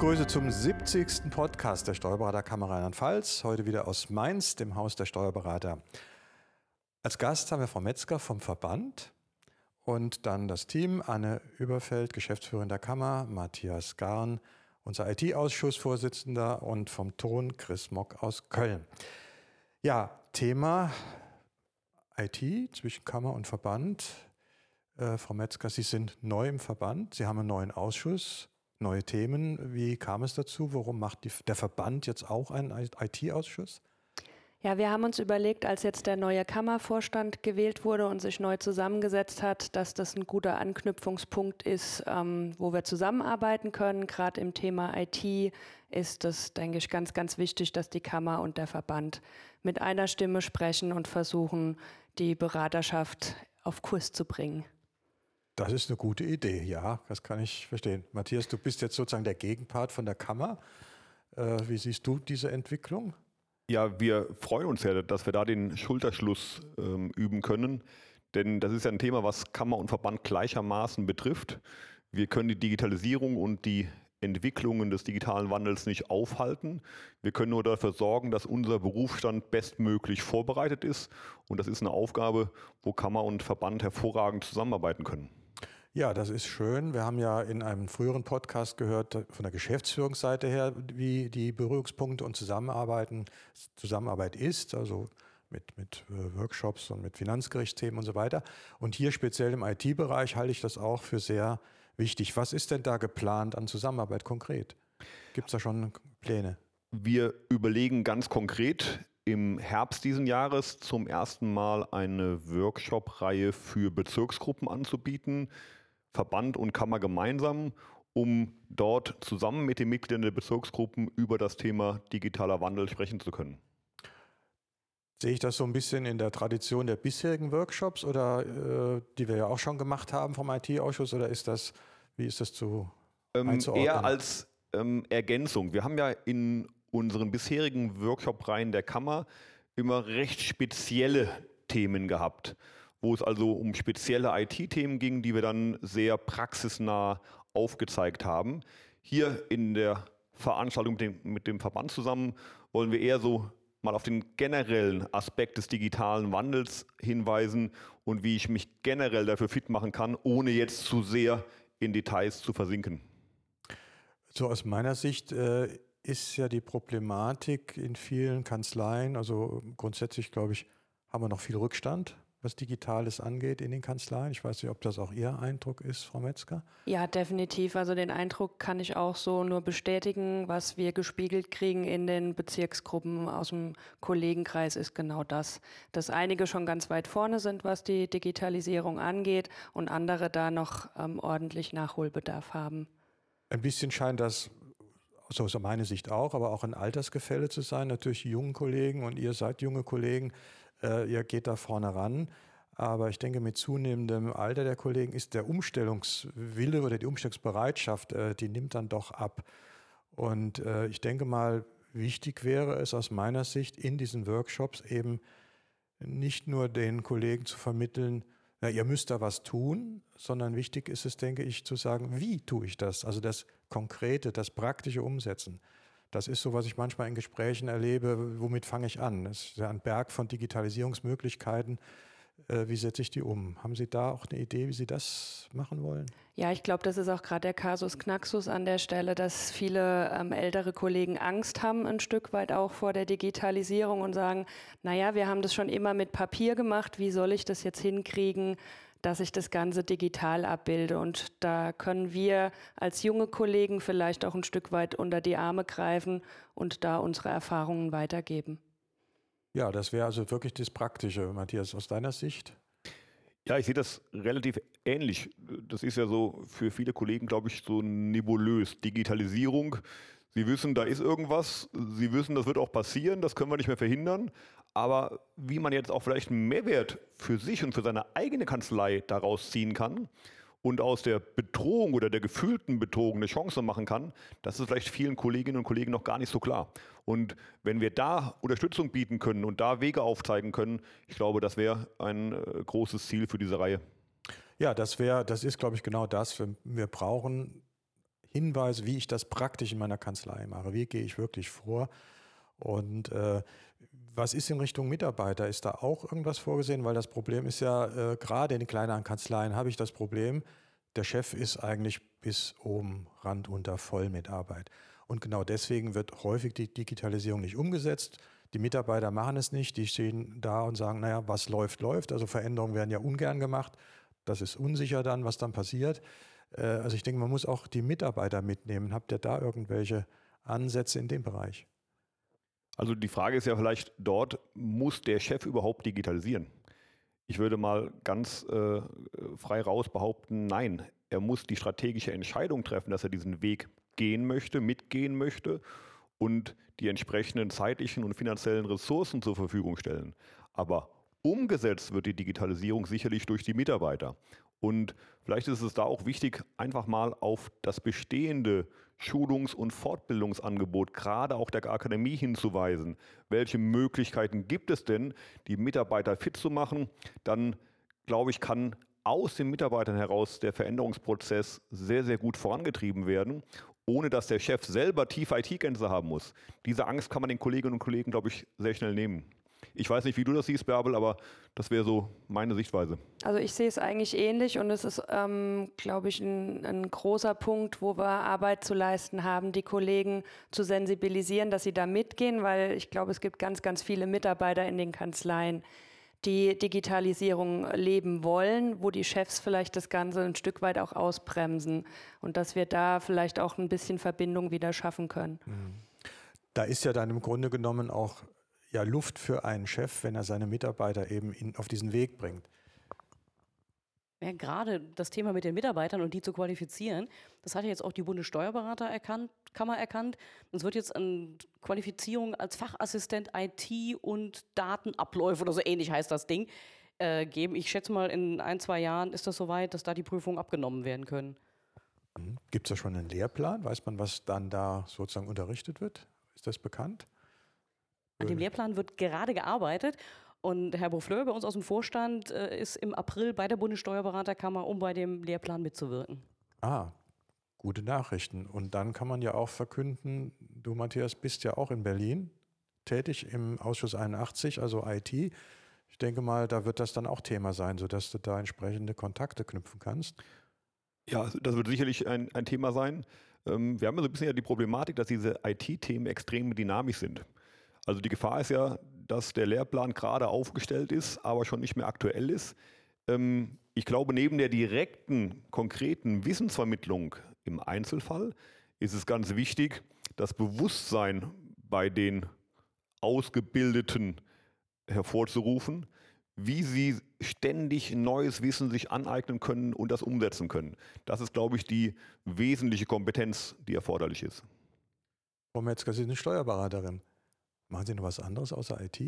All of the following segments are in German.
Grüße zum 70. Podcast der Steuerberaterkammer Rheinland-Pfalz. Heute wieder aus Mainz, dem Haus der Steuerberater. Als Gast haben wir Frau Metzger vom Verband und dann das Team Anne Überfeld, Geschäftsführerin der Kammer, Matthias Garn, unser IT-Ausschussvorsitzender und vom Ton Chris Mock aus Köln. Ja, Thema IT zwischen Kammer und Verband. Äh, Frau Metzger, Sie sind neu im Verband, Sie haben einen neuen Ausschuss neue Themen. Wie kam es dazu? Warum macht die, der Verband jetzt auch einen IT-Ausschuss? Ja, wir haben uns überlegt, als jetzt der neue Kammervorstand gewählt wurde und sich neu zusammengesetzt hat, dass das ein guter Anknüpfungspunkt ist, ähm, wo wir zusammenarbeiten können. Gerade im Thema IT ist es, denke ich, ganz, ganz wichtig, dass die Kammer und der Verband mit einer Stimme sprechen und versuchen, die Beraterschaft auf Kurs zu bringen. Das ist eine gute Idee, ja, das kann ich verstehen. Matthias, du bist jetzt sozusagen der Gegenpart von der Kammer. Äh, wie siehst du diese Entwicklung? Ja, wir freuen uns ja, dass wir da den Schulterschluss ähm, üben können. Denn das ist ja ein Thema, was Kammer und Verband gleichermaßen betrifft. Wir können die Digitalisierung und die Entwicklungen des digitalen Wandels nicht aufhalten. Wir können nur dafür sorgen, dass unser Berufsstand bestmöglich vorbereitet ist. Und das ist eine Aufgabe, wo Kammer und Verband hervorragend zusammenarbeiten können. Ja, das ist schön. Wir haben ja in einem früheren Podcast gehört von der Geschäftsführungsseite her, wie die Berührungspunkte und Zusammenarbeiten, Zusammenarbeit ist, also mit, mit äh, Workshops und mit Finanzgerichtsthemen und so weiter. Und hier speziell im IT-Bereich halte ich das auch für sehr wichtig. Was ist denn da geplant an Zusammenarbeit konkret? Gibt es da schon Pläne? Wir überlegen ganz konkret im Herbst diesen Jahres zum ersten Mal eine Workshop-Reihe für Bezirksgruppen anzubieten. Verband und Kammer gemeinsam, um dort zusammen mit den Mitgliedern der Bezirksgruppen über das Thema digitaler Wandel sprechen zu können. Sehe ich das so ein bisschen in der Tradition der bisherigen Workshops oder äh, die wir ja auch schon gemacht haben vom IT-Ausschuss oder ist das, wie ist das zu ähm, Eher als ähm, Ergänzung. Wir haben ja in unseren bisherigen Workshop-Reihen der Kammer immer recht spezielle Themen gehabt wo es also um spezielle IT-Themen ging, die wir dann sehr praxisnah aufgezeigt haben. Hier in der Veranstaltung mit dem, mit dem Verband zusammen wollen wir eher so mal auf den generellen Aspekt des digitalen Wandels hinweisen und wie ich mich generell dafür fit machen kann, ohne jetzt zu sehr in Details zu versinken. So aus meiner Sicht äh, ist ja die Problematik in vielen Kanzleien, also grundsätzlich glaube ich, haben wir noch viel Rückstand was Digitales angeht in den Kanzleien. Ich weiß nicht, ob das auch Ihr Eindruck ist, Frau Metzger. Ja, definitiv. Also den Eindruck kann ich auch so nur bestätigen. Was wir gespiegelt kriegen in den Bezirksgruppen aus dem Kollegenkreis ist genau das, dass einige schon ganz weit vorne sind, was die Digitalisierung angeht und andere da noch ähm, ordentlich Nachholbedarf haben. Ein bisschen scheint das so ist meine Sicht auch, aber auch ein Altersgefälle zu sein. Natürlich jungen Kollegen und ihr seid junge Kollegen, äh, ihr geht da vorne ran. Aber ich denke, mit zunehmendem Alter der Kollegen ist der Umstellungswille oder die Umstellungsbereitschaft, äh, die nimmt dann doch ab. Und äh, ich denke mal, wichtig wäre es aus meiner Sicht in diesen Workshops eben nicht nur den Kollegen zu vermitteln, na, ihr müsst da was tun, sondern wichtig ist es, denke ich, zu sagen, wie tue ich das? Also das Konkrete, das praktische Umsetzen. Das ist so, was ich manchmal in Gesprächen erlebe. Womit fange ich an? Es ist ja ein Berg von Digitalisierungsmöglichkeiten. Äh, wie setze ich die um? Haben Sie da auch eine Idee, wie Sie das machen wollen? Ja, ich glaube, das ist auch gerade der Kasus Knaxus an der Stelle, dass viele ähm, ältere Kollegen Angst haben, ein Stück weit auch vor der Digitalisierung und sagen, naja, wir haben das schon immer mit Papier gemacht, wie soll ich das jetzt hinkriegen, dass ich das Ganze digital abbilde. Und da können wir als junge Kollegen vielleicht auch ein Stück weit unter die Arme greifen und da unsere Erfahrungen weitergeben. Ja, das wäre also wirklich das Praktische, Matthias, aus deiner Sicht. Ja, ich sehe das relativ ähnlich. Das ist ja so für viele Kollegen, glaube ich, so nebulös. Digitalisierung. Sie wissen, da ist irgendwas. Sie wissen, das wird auch passieren. Das können wir nicht mehr verhindern. Aber wie man jetzt auch vielleicht einen Mehrwert für sich und für seine eigene Kanzlei daraus ziehen kann und aus der Bedrohung oder der gefühlten Bedrohung eine Chance machen kann, das ist vielleicht vielen Kolleginnen und Kollegen noch gar nicht so klar. Und wenn wir da Unterstützung bieten können und da Wege aufzeigen können, ich glaube, das wäre ein äh, großes Ziel für diese Reihe. Ja, das wäre, das ist, glaube ich, genau das. Wir, wir brauchen Hinweise, wie ich das praktisch in meiner Kanzlei mache. Wie gehe ich wirklich vor? Und äh, was ist in Richtung Mitarbeiter? Ist da auch irgendwas vorgesehen? Weil das Problem ist ja, äh, gerade in den kleineren Kanzleien habe ich das Problem, der Chef ist eigentlich bis oben Rand unter voll mit Arbeit. Und genau deswegen wird häufig die Digitalisierung nicht umgesetzt. Die Mitarbeiter machen es nicht, die stehen da und sagen, naja, was läuft, läuft. Also Veränderungen werden ja ungern gemacht. Das ist unsicher dann, was dann passiert. Äh, also ich denke, man muss auch die Mitarbeiter mitnehmen. Habt ihr da irgendwelche Ansätze in dem Bereich? Also die Frage ist ja vielleicht dort, muss der Chef überhaupt digitalisieren? Ich würde mal ganz äh, frei raus behaupten, nein, er muss die strategische Entscheidung treffen, dass er diesen Weg gehen möchte, mitgehen möchte und die entsprechenden zeitlichen und finanziellen Ressourcen zur Verfügung stellen. Aber umgesetzt wird die Digitalisierung sicherlich durch die Mitarbeiter. Und vielleicht ist es da auch wichtig, einfach mal auf das bestehende Schulungs- und Fortbildungsangebot, gerade auch der Akademie hinzuweisen. Welche Möglichkeiten gibt es denn, die Mitarbeiter fit zu machen? Dann, glaube ich, kann aus den Mitarbeitern heraus der Veränderungsprozess sehr, sehr gut vorangetrieben werden, ohne dass der Chef selber tiefe IT-Kenntnisse haben muss. Diese Angst kann man den Kolleginnen und Kollegen, glaube ich, sehr schnell nehmen. Ich weiß nicht, wie du das siehst, Bärbel, aber das wäre so meine Sichtweise. Also ich sehe es eigentlich ähnlich und es ist, ähm, glaube ich, ein, ein, großer Punkt, wo wir Arbeit zu leisten haben, die Kollegen zu sensibilisieren, dass sie da mitgehen, weil ich glaube, es gibt ganz, ganz viele Mitarbeiter in den Kanzleien, die Digitalisierung leben wollen, wo die Chefs vielleicht das Ganze ein Stück weit auch ausbremsen und dass wir da vielleicht auch ein bisschen Verbindung wieder schaffen können. Mhm. Da ist ja dann im Grunde genommen auch ja Luft für einen Chef, wenn er seine Mitarbeiter eben in, auf diesen Weg bringt. Ja, gerade das Thema mit den Mitarbeitern und die zu qualifizieren, das hat ja jetzt auch die Bundessteuerberaterkammer erkannt, erkannt. Es wird jetzt eine Qualifizierung als Fachassistent IT und Datenabläufe oder so ähnlich heißt das Ding äh, geben. Ich schätze mal, in ein, zwei Jahren ist das soweit, dass da die Prüfungen abgenommen werden können. Mhm. Gibt es da schon einen Lehrplan? Weiß man, was dann da sozusagen unterrichtet wird? Ist das bekannt? An dem Lehrplan wird gerade gearbeitet. Und Herr Beaufleur bei uns aus dem Vorstand äh, ist im April bei der Bundessteuerberaterkammer, um bei dem Lehrplan mitzuwirken. Ah, gute Nachrichten. Und dann kann man ja auch verkünden, du Matthias bist ja auch in Berlin tätig im Ausschuss 81, also IT. Ich denke mal, da wird das dann auch Thema sein, sodass du da entsprechende Kontakte knüpfen kannst. Ja, das wird sicherlich ein, ein Thema sein. Ähm, wir haben ja so ein bisschen ja die Problematik, dass diese IT-Themen extrem dynamisch sind. Also die Gefahr ist ja, dass der Lehrplan gerade aufgestellt ist, aber schon nicht mehr aktuell ist. Ähm, ich glaube, neben der direkten, konkreten Wissensvermittlung im Einzelfall ist es ganz wichtig, das Bewusstsein bei den Ausgebildeten hervorzurufen, wie sie ständig neues Wissen sich aneignen können und das umsetzen können. Das ist, glaube ich, die wesentliche Kompetenz, die erforderlich ist. Frau Metzger, Sie sind Steuerberaterin. Machen Sie noch was anderes außer IT?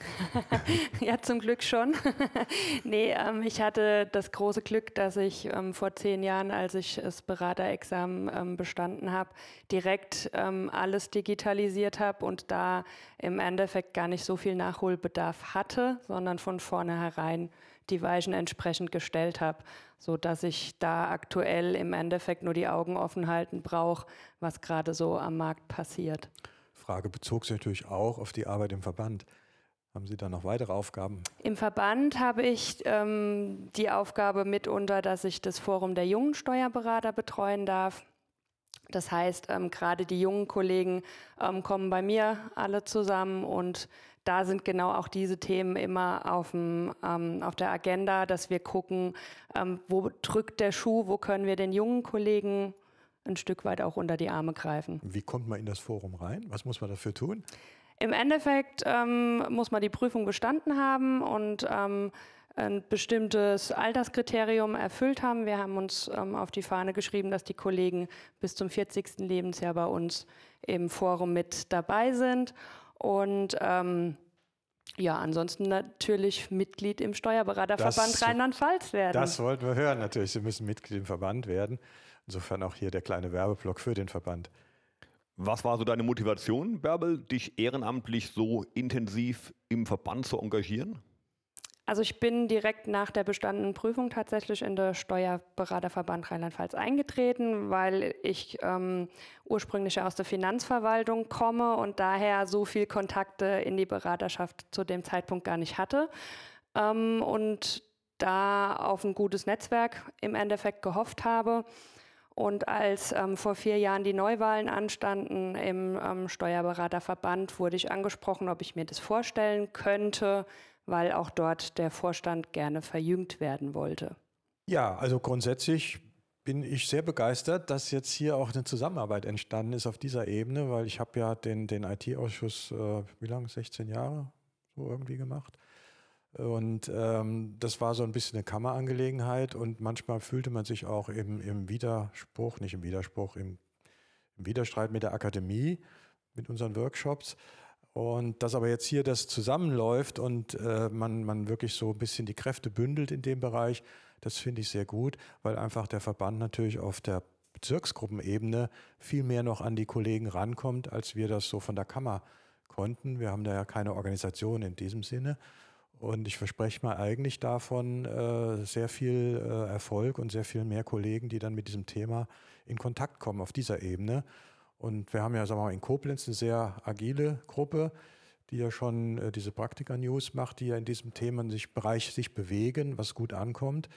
ja, zum Glück schon. nee, ähm, ich hatte das große Glück, dass ich ähm, vor zehn Jahren, als ich das Beraterexamen ähm, bestanden habe, direkt ähm, alles digitalisiert habe und da im Endeffekt gar nicht so viel Nachholbedarf hatte, sondern von vornherein die Weichen entsprechend gestellt habe, sodass ich da aktuell im Endeffekt nur die Augen offen halten brauche, was gerade so am Markt passiert. Frage bezog sich natürlich auch auf die Arbeit im Verband. Haben Sie da noch weitere Aufgaben? Im Verband habe ich ähm, die Aufgabe mitunter, dass ich das Forum der jungen Steuerberater betreuen darf. Das heißt, ähm, gerade die jungen Kollegen ähm, kommen bei mir alle zusammen und da sind genau auch diese Themen immer auf, dem, ähm, auf der Agenda, dass wir gucken, ähm, wo drückt der Schuh, wo können wir den jungen Kollegen ein Stück weit auch unter die Arme greifen. Wie kommt man in das Forum rein? Was muss man dafür tun? Im Endeffekt ähm, muss man die Prüfung bestanden haben und ähm, ein bestimmtes Alterskriterium erfüllt haben. Wir haben uns ähm, auf die Fahne geschrieben, dass die Kollegen bis zum 40. Lebensjahr bei uns im Forum mit dabei sind. Und ähm, ja, ansonsten natürlich Mitglied im Steuerberaterverband Rheinland-Pfalz werden. Das wollten wir hören natürlich. Sie müssen Mitglied im Verband werden. Insofern auch hier der kleine Werbeblock für den Verband. Was war so deine Motivation, Bärbel, dich ehrenamtlich so intensiv im Verband zu engagieren? Also ich bin direkt nach der bestandenen Prüfung tatsächlich in der Steuerberaterverband Rheinland-Pfalz eingetreten, weil ich ähm, ursprünglich aus der Finanzverwaltung komme und daher so viel Kontakte in die Beraterschaft zu dem Zeitpunkt gar nicht hatte. Ähm, und da auf ein gutes Netzwerk im Endeffekt gehofft habe. Und als ähm, vor vier Jahren die Neuwahlen anstanden im ähm, Steuerberaterverband, wurde ich angesprochen, ob ich mir das vorstellen könnte, weil auch dort der Vorstand gerne verjüngt werden wollte. Ja, also grundsätzlich bin ich sehr begeistert, dass jetzt hier auch eine Zusammenarbeit entstanden ist auf dieser Ebene, weil ich habe ja den, den IT-Ausschuss, äh, wie lange, 16 Jahre so irgendwie gemacht. Und ähm, das war so ein bisschen eine Kammerangelegenheit und manchmal fühlte man sich auch im, im Widerspruch, nicht im Widerspruch, im, im Widerstreit mit der Akademie, mit unseren Workshops. Und dass aber jetzt hier das zusammenläuft und äh, man, man wirklich so ein bisschen die Kräfte bündelt in dem Bereich, das finde ich sehr gut, weil einfach der Verband natürlich auf der Bezirksgruppenebene viel mehr noch an die Kollegen rankommt, als wir das so von der Kammer konnten. Wir haben da ja keine Organisation in diesem Sinne. Und ich verspreche mir eigentlich davon äh, sehr viel äh, Erfolg und sehr viel mehr Kollegen, die dann mit diesem Thema in Kontakt kommen auf dieser Ebene. Und wir haben ja sagen wir mal, in Koblenz eine sehr agile Gruppe, die ja schon äh, diese Praktika-News macht, die ja in diesem Themen sich, Bereich sich bewegen, was gut ankommt.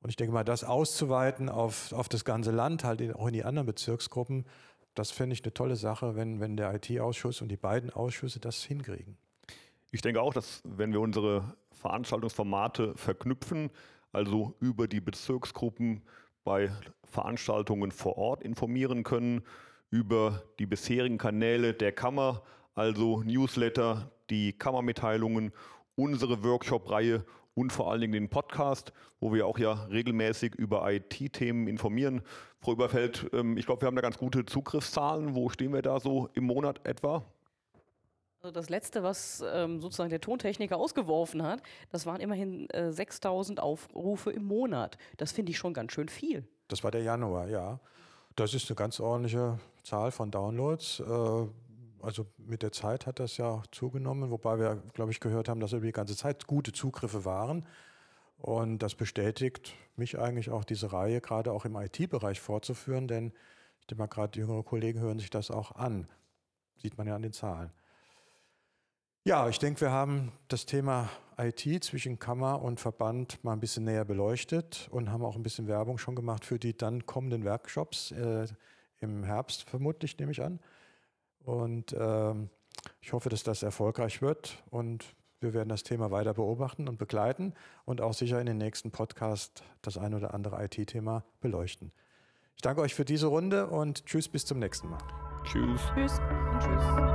Und ich denke mal, das auszuweiten auf, auf das ganze Land, halt in, auch in die anderen Bezirksgruppen, das fände ich eine tolle Sache, wenn, wenn der IT-Ausschuss und die beiden Ausschüsse das hinkriegen. Ich denke auch, dass wenn wir unsere Veranstaltungsformate verknüpfen, also über die Bezirksgruppen bei Veranstaltungen vor Ort informieren können, über die bisherigen Kanäle der Kammer, also Newsletter, die Kammermitteilungen, unsere Workshop-Reihe und vor allen Dingen den Podcast, wo wir auch ja regelmäßig über IT-Themen informieren. Frau Überfeld, ähm, ich glaube, wir haben da ganz gute Zugriffszahlen. Wo stehen wir da so im Monat etwa? Also das letzte, was ähm, sozusagen der Tontechniker ausgeworfen hat, das waren immerhin äh, 6000 Aufrufe im Monat. Das finde ich schon ganz schön viel. Das war der Januar, ja. Das ist eine ganz ordentliche Zahl von Downloads. Äh, also mit der Zeit hat das ja zugenommen, wobei wir, glaube ich, gehört haben, dass über die ganze Zeit gute Zugriffe waren. Und das bestätigt mich eigentlich auch, diese Reihe gerade auch im IT-Bereich fortzuführen, denn ich denke mal, gerade jüngere Kollegen hören sich das auch an. Sieht man ja an den Zahlen. Ja, ich denke, wir haben das Thema IT zwischen Kammer und Verband mal ein bisschen näher beleuchtet und haben auch ein bisschen Werbung schon gemacht für die dann kommenden Workshops äh, im Herbst, vermutlich nehme ich an. Und ähm, ich hoffe, dass das erfolgreich wird und wir werden das Thema weiter beobachten und begleiten und auch sicher in den nächsten Podcast das ein oder andere IT-Thema beleuchten. Ich danke euch für diese Runde und tschüss bis zum nächsten Mal. Tschüss. Tschüss und tschüss.